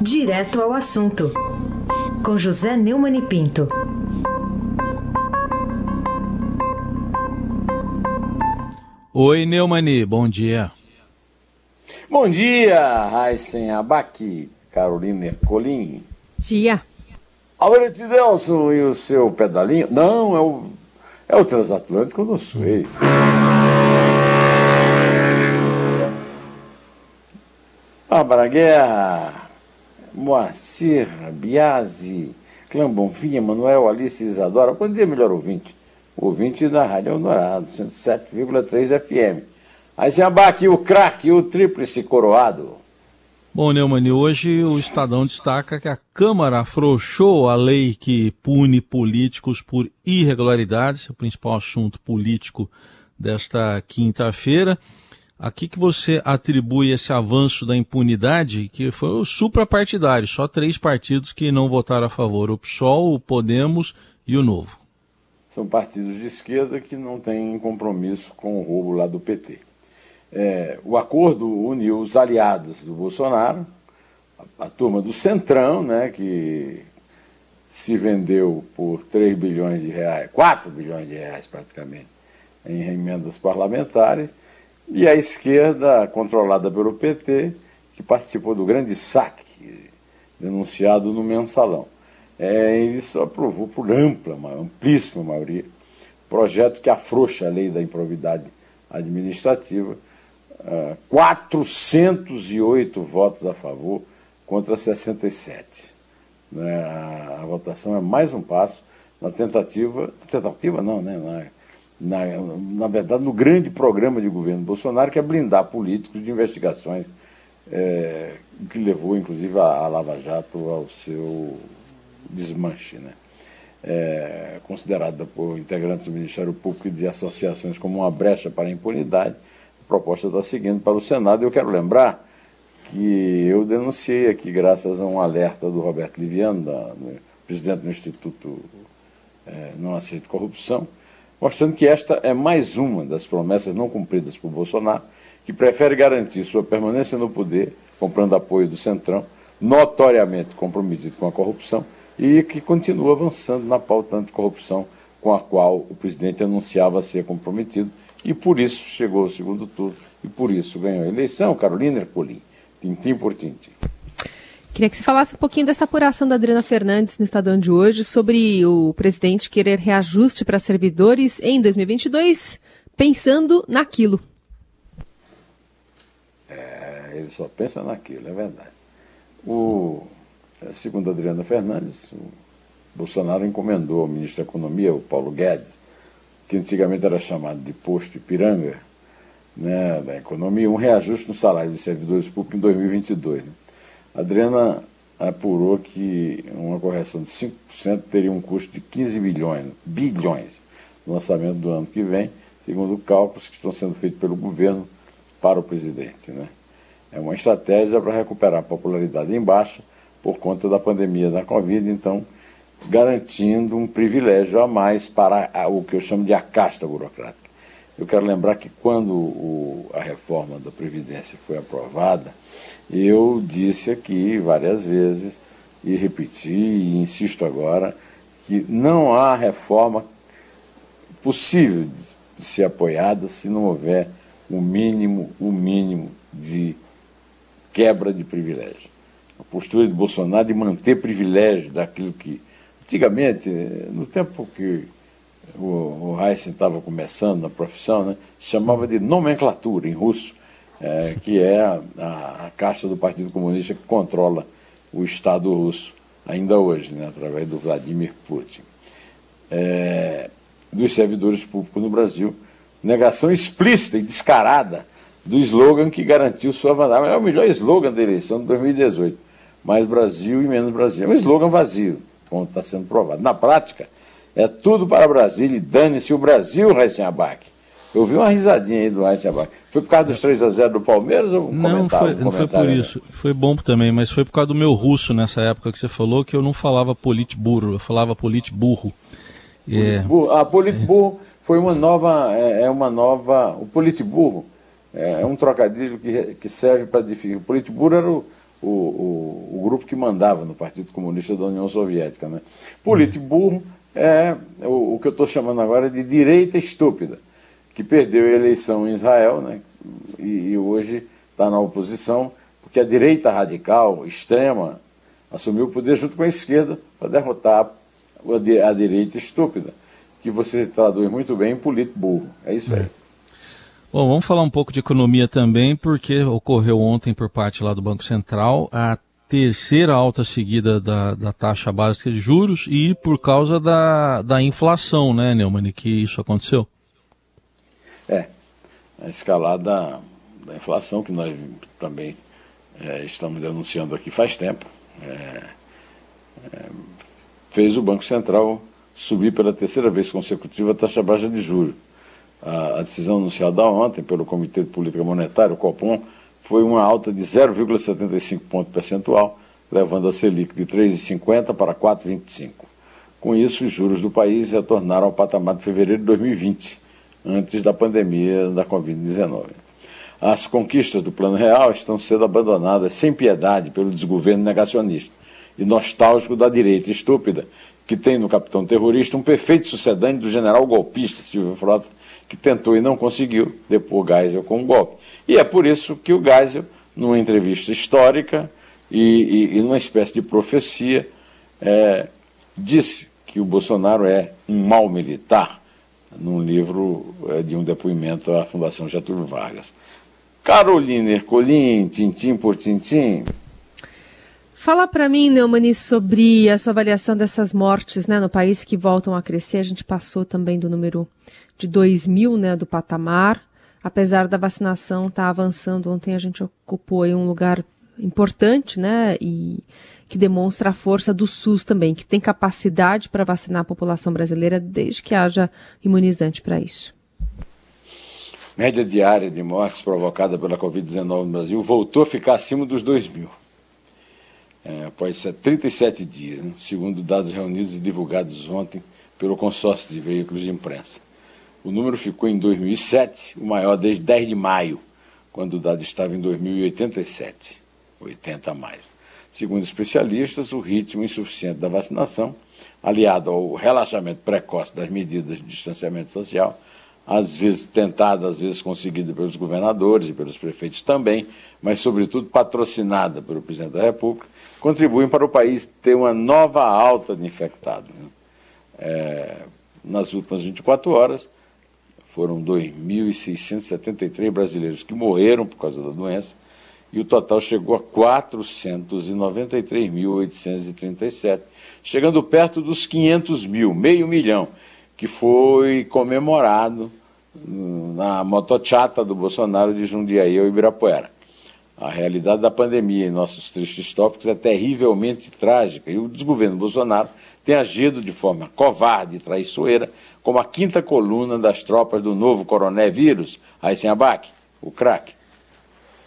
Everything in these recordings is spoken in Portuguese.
Direto ao assunto, com José Neumann e Pinto. Oi, Neumani, bom dia. Bom dia, Raíssen Abac, Carolina Ercolim. Dia. Alberto Delson e o seu pedalinho. Não, é o, é o transatlântico do Suez. Bárbara Guerra, Moacir, Biasi, Clã Bonfim, Manuel, Alice Isadora. Bom dia, melhor ouvinte. Ouvinte da Rádio Eldorado, 107,3 FM. Aí se abate o craque, o tríplice coroado. Bom, Neumani, hoje o Estadão destaca que a Câmara afrouxou a lei que pune políticos por irregularidades, o principal assunto político desta quinta-feira. A que, que você atribui esse avanço da impunidade, que foi o suprapartidário, só três partidos que não votaram a favor, o PSOL, o Podemos e o Novo. São partidos de esquerda que não têm compromisso com o roubo lá do PT. É, o acordo uniu os aliados do Bolsonaro, a, a turma do Centrão, né, que se vendeu por 3 bilhões de reais, 4 bilhões de reais praticamente, em emendas parlamentares, e a esquerda, controlada pelo PT, que participou do grande saque denunciado no mensalão. É, isso aprovou por ampla, amplíssima maioria, projeto que afrouxa a lei da improvidade administrativa, uh, 408 votos a favor contra 67. Né? A, a, votação é mais um passo na tentativa, tentativa não, né? Na, na, na verdade, no grande programa de governo Bolsonaro, que é blindar políticos de investigações, é, que levou, inclusive, a, a, Lava Jato ao seu desmanche. Né? É, considerada por integrantes do Ministério Público e de associações como uma brecha para a impunidade, a proposta está seguindo para o Senado. Eu quero lembrar que eu denunciei aqui, graças a um alerta do Roberto Liviano, da, presidente do Instituto é, Não Aceito Corrupção, mostrando que esta é mais uma das promessas não cumpridas por Bolsonaro, que prefere garantir sua permanência no poder, comprando apoio do Centrão, notoriamente comprometido com a corrupção, e que continua avançando na pauta anticorrupção com a qual o presidente anunciava ser comprometido, e por isso chegou ao segundo turno, e por isso ganhou a eleição, Carolina Ercolim, tintim por tintim. Queria que você falasse um pouquinho dessa apuração da Adriana Fernandes no Estadão de hoje sobre o presidente querer reajuste para servidores em 2022, pensando naquilo. É, ele só pensa naquilo, é verdade. O, segundo a Adriana Fernandes, o Bolsonaro encomendou ao ministro da Economia, o Paulo Guedes, que antigamente era chamado de posto Ipiranga, né, da economia, um reajuste no salário dos servidores públicos em 2022. Né? Adriana apurou que uma correção de 5% teria um custo de 15 bilhões, bilhões no lançamento do ano que vem, segundo cálculos que estão sendo feitos pelo governo para o presidente. Né? É uma estratégia para recuperar a popularidade em baixa por conta da pandemia da Covid, então garantindo um privilégio a mais para o que eu chamo de a casta burocrática. Eu quero lembrar que quando o, a reforma da Previdência foi aprovada, eu disse aqui várias vezes, e repeti, e insisto agora, que não há reforma possível de, ser apoiada se não houver o mínimo, o mínimo de quebra de privilégio. A postura de Bolsonaro de manter privilégio daquilo que. Antigamente, no tempo que o, o Heisen estava começando na profissão, né, se chamava de nomenclatura em russo, é, que é a, a, a caixa do Partido Comunista que controla o Estado russo, ainda hoje, né, através do Vladimir Putin. É, dos servidores públicos no Brasil, negação explícita e descarada do slogan que garantiu sua vantagem. É o melhor slogan da eleição de 2018. Mais Brasil e menos Brasil. É um slogan vazio, como está sendo provado. Na prática, é tudo para Brasília e dane-se o Brasil, Abac. Eu vi uma risadinha aí do Abac. Foi por causa dos 3 a 0 do Palmeiras ou um Não, foi, um não foi por isso. Foi bom também, mas foi por causa do meu russo nessa época que você falou que eu não falava politburro, eu falava politburro. É... Ah, politburro foi uma nova, é, é uma nova, o politburro é um trocadilho que, que serve para definir. O politburro era o, o, o, o, grupo que mandava no Partido Comunista da União Soviética. Né? Politburro é o, o que eu estou chamando agora de direita estúpida, que perdeu a eleição em Israel né? e, e hoje está na oposição, porque a direita radical, extrema, assumiu o poder junto com a esquerda para derrotar a direita estúpida, que você traduz muito bem em politburro. É isso aí. É. Bom, vamos falar um pouco de economia também, porque ocorreu ontem por parte lá do Banco Central a terceira alta seguida da, da taxa básica de juros e por causa da, da inflação, né, Neumann, que isso aconteceu? É, a escalada da inflação que nós também é, estamos denunciando aqui faz tempo, é, é, fez o Banco Central subir pela terceira vez consecutiva a taxa baixa de juros a, a decisão anunciada ontem pelo Comitê de Política Monetária, o COPOM, foi uma alta de 0,75 ponto percentual, levando a Selic de 3,50 para 4,25. Com isso, os juros do país retornaram ao patamar de fevereiro de 2020, antes da pandemia da Covid-19. As conquistas do Plano Real estão sendo abandonadas sem piedade pelo desgoverno negacionista e nostálgico da direita estúpida, que tem no capitão terrorista um perfeito sucedâneo do general golpista Silvio Frota, que tentou e não conseguiu depor Geisel com um golpe. E é por isso que o Geisel, numa entrevista histórica e, e, e numa espécie de profecia, é, disse que o Bolsonaro é um mau militar, num livro é, de um depoimento à Fundação Getúlio Vargas. Carolina Ercolim, tintim por tintim. Fala para mim, Neumani, sobre a sua avaliação dessas mortes né, no país que voltam a crescer. A gente passou também do número de 2 mil, né, do patamar. Apesar da vacinação estar tá avançando, ontem a gente ocupou um lugar importante, né, e que demonstra a força do SUS também, que tem capacidade para vacinar a população brasileira desde que haja imunizante para isso. Média diária de mortes provocada pela Covid-19 no Brasil voltou a ficar acima dos 2 mil. É, após 37 dias, né, segundo dados reunidos e divulgados ontem pelo consórcio de veículos de imprensa. O número ficou em 2007 o maior desde 10 de maio, quando o dado estava em 2087, 80 a mais. Segundo especialistas, o ritmo insuficiente da vacinação, aliado ao relaxamento precoce das medidas de distanciamento social, às vezes tentada, às vezes conseguida pelos governadores e pelos prefeitos também, mas sobretudo patrocinada pelo presidente da República, contribuem para o país ter uma nova alta de infectados. Né? É, nas últimas 24 horas, foram 2.673 brasileiros que morreram por causa da doença e o total chegou a 493.837, chegando perto dos 500 mil, meio milhão, que foi comemorado na motochata do Bolsonaro de Jundiaí ao Ibirapuera. A realidade da pandemia em nossos tristes tópicos é terrivelmente trágica e o desgoverno Bolsonaro tem agido de forma covarde e traiçoeira como a quinta coluna das tropas do novo coronavírus, Heisenbach, o craque.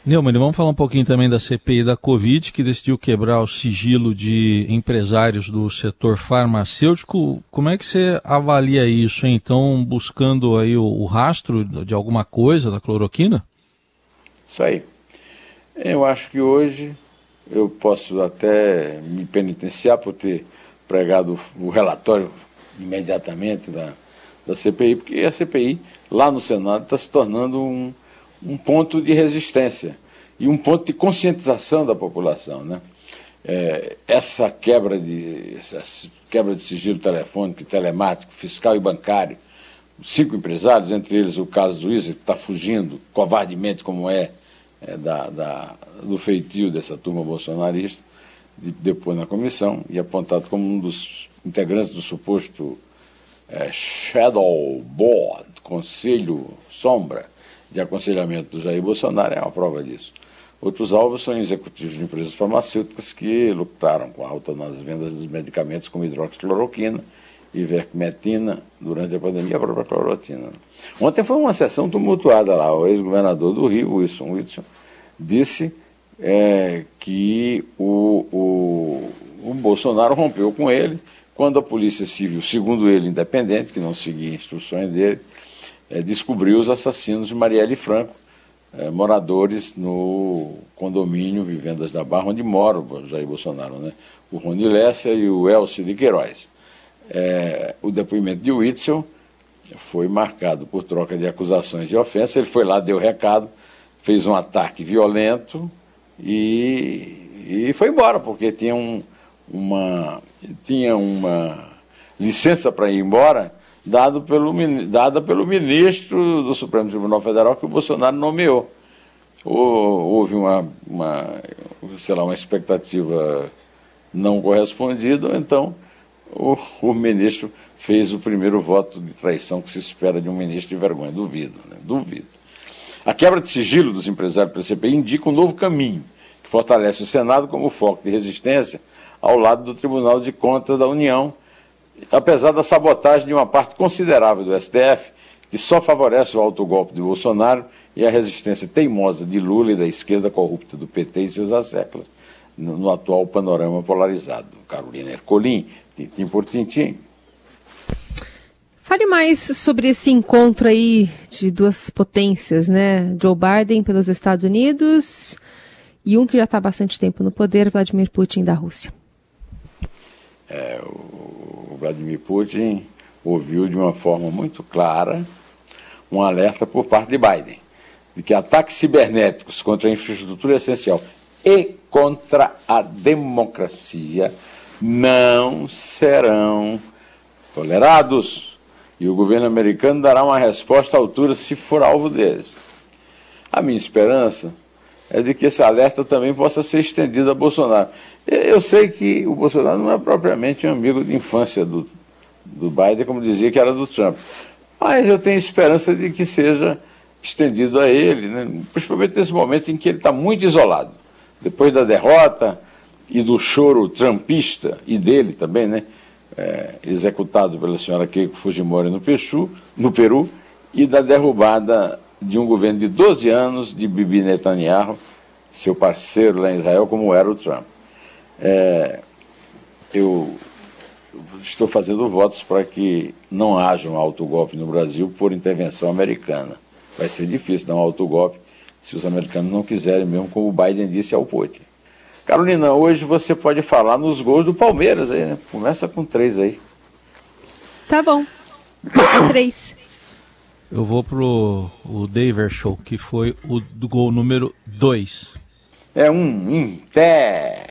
Neumann, vamos falar um pouquinho também da CPI da Covid, que decidiu quebrar o sigilo de empresários do setor farmacêutico. Como é que você avalia isso, hein? Então, buscando aí o, o rastro de alguma coisa da cloroquina? Isso aí. Eu acho que hoje eu posso até me penitenciar por ter pregado o relatório imediatamente da, da CPI, porque a CPI, lá no Senado, está se tornando um, um ponto de resistência e um ponto de conscientização da população. Né? É, essa quebra de essa quebra de sigilo telefônico, telemático, fiscal e bancário, cinco empresários, entre eles o caso do Isa, que está fugindo covardemente, como é, é da, da, do feitio dessa turma bolsonarista, de, depois na comissão, e apontado como um dos integrantes do suposto é, Shadow Board, Conselho Sombra de Aconselhamento do Jair Bolsonaro, é uma prova disso. Outros alvos são executivos de empresas farmacêuticas que lutaram com a alta nas vendas dos medicamentos como hidroxicloroquina, ivermectina, durante a pandemia, a própria clorotina. Ontem foi uma sessão tumultuada lá. O ex-governador do Rio, Wilson Wilson, disse é, que o, o, o Bolsonaro rompeu com ele quando a Polícia Civil, segundo ele, independente, que não seguia instruções dele, é, descobriu os assassinos de Marielle Franco, é, moradores no condomínio Vivendas da Barra, onde mora o Jair Bolsonaro, né? o Rony Lessa e o Elcio de Queiroz. É, o depoimento de Witzel foi marcado por troca de acusações de ofensa. Ele foi lá, deu recado, fez um ataque violento e, e foi embora, porque tinha, um, uma, tinha uma licença para ir embora dado pelo, dada pelo ministro do Supremo Tribunal Federal que o Bolsonaro nomeou. Houve uma, uma, sei lá, uma expectativa não correspondida, então o, o ministro fez o primeiro voto de traição que se espera de um ministro de vergonha. Duvido, né? Duvido. A quebra de sigilo dos empresários pela CPI indica um novo caminho, que fortalece o Senado como foco de resistência ao lado do Tribunal de Contas da União, apesar da sabotagem de uma parte considerável do STF, que só favorece o autogolpe de Bolsonaro e a resistência teimosa de Lula e da esquerda corrupta do PT e seus asseclas no, no atual panorama polarizado. Carolina Ercolim, tintim por tintim. Fale mais sobre esse encontro aí de duas potências, né? Joe Biden pelos Estados Unidos e um que já está há bastante tempo no poder, Vladimir Putin da Rússia. É, o Vladimir Putin ouviu de uma forma muito clara um alerta por parte de Biden de que ataques cibernéticos contra a infraestrutura essencial e contra a democracia não serão tolerados e o governo americano dará uma resposta à altura se for alvo deles. A minha esperança é de que esse alerta também possa ser estendido a Bolsonaro. Eu sei que o Bolsonaro não é propriamente um amigo de infância do, do Biden, como dizia que era do Trump, mas eu tenho esperança de que seja estendido a ele, né? principalmente nesse momento em que ele está muito isolado. Depois da derrota e do choro trumpista, e dele também, né? é, executado pela senhora Keiko Fujimori no, Pechu, no Peru e da derrubada de um governo de 12 anos de Bibi Netanyahu, seu parceiro lá em Israel, como era o Trump. É, eu estou fazendo votos para que não haja um autogolpe no Brasil por intervenção americana. Vai ser difícil dar um autogolpe se os americanos não quiserem, mesmo como o Biden disse ao Putin. Carolina, hoje você pode falar nos gols do Palmeiras aí, né? Começa com três aí. Tá bom. três. Eu vou pro o Daver Show, que foi o do gol número dois. É um em pé.